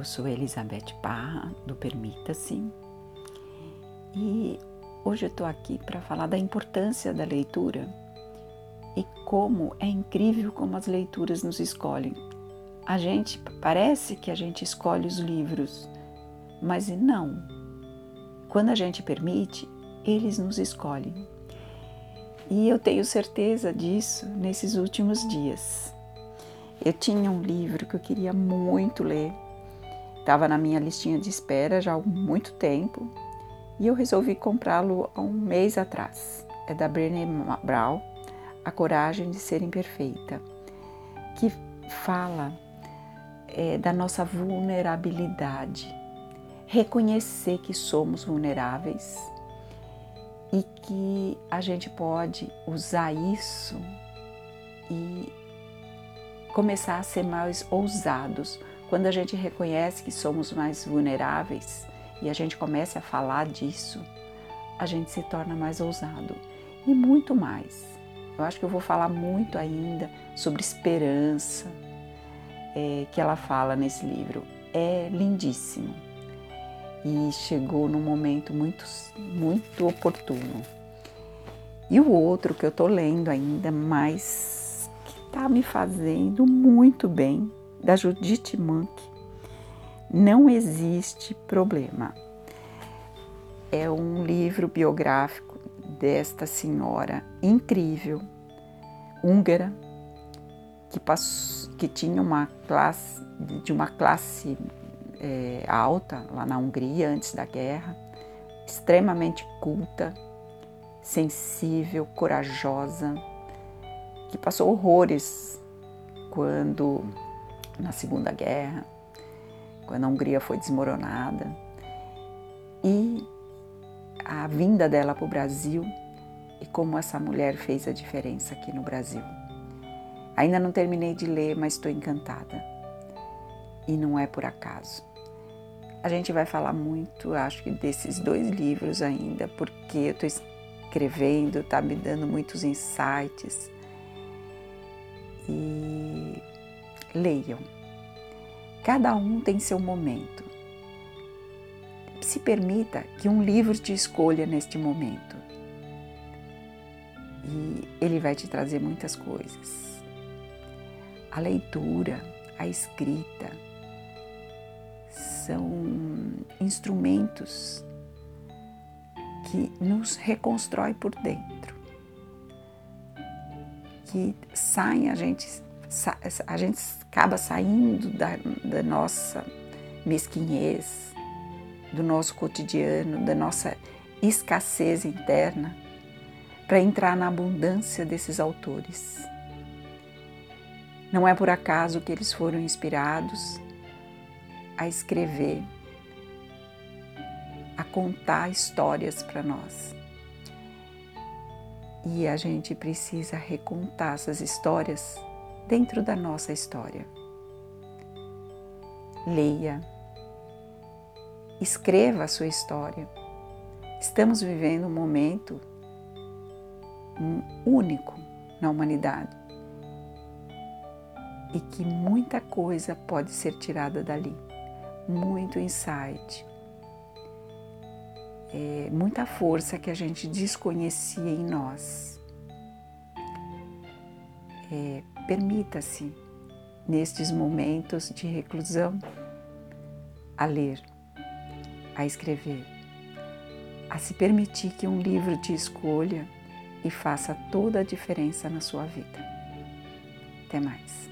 Eu sou Elizabeth Parra, do Permita-se, e hoje eu estou aqui para falar da importância da leitura e como é incrível como as leituras nos escolhem. A gente parece que a gente escolhe os livros, mas não. Quando a gente permite, eles nos escolhem. E eu tenho certeza disso nesses últimos dias. Eu tinha um livro que eu queria muito ler, estava na minha listinha de espera já há muito tempo e eu resolvi comprá-lo há um mês atrás. É da Brené Brown, A Coragem de Ser Imperfeita, que fala é, da nossa vulnerabilidade, reconhecer que somos vulneráveis e que a gente pode usar isso e começar a ser mais ousados. Quando a gente reconhece que somos mais vulneráveis e a gente começa a falar disso, a gente se torna mais ousado e muito mais. Eu acho que eu vou falar muito ainda sobre esperança, é, que ela fala nesse livro. É lindíssimo e chegou num momento muito, muito oportuno. E o outro que eu estou lendo ainda, mas que está me fazendo muito bem, da Judith Monk, Não Existe Problema. É um livro biográfico desta senhora incrível, húngara, que, passou, que tinha uma classe, de uma classe é, alta lá na Hungria antes da guerra, extremamente culta, sensível, corajosa, que passou horrores quando na Segunda Guerra, quando a Hungria foi desmoronada. E a vinda dela para o Brasil e como essa mulher fez a diferença aqui no Brasil. Ainda não terminei de ler, mas estou encantada. E não é por acaso. A gente vai falar muito, acho que desses dois livros ainda, porque eu estou escrevendo, está me dando muitos insights. E leiam. Cada um tem seu momento. Se permita que um livro te escolha neste momento. E ele vai te trazer muitas coisas. A leitura, a escrita, são instrumentos que nos reconstrói por dentro, que saem a gente a gente acaba saindo da, da nossa mesquinhez, do nosso cotidiano, da nossa escassez interna, para entrar na abundância desses autores. Não é por acaso que eles foram inspirados a escrever, a contar histórias para nós. E a gente precisa recontar essas histórias dentro da nossa história. Leia, escreva a sua história. Estamos vivendo um momento único na humanidade e que muita coisa pode ser tirada dali muito insight, é, muita força que a gente desconhecia em nós é, permita-se, nestes momentos de reclusão, a ler, a escrever, a se permitir que um livro te escolha e faça toda a diferença na sua vida. Até mais.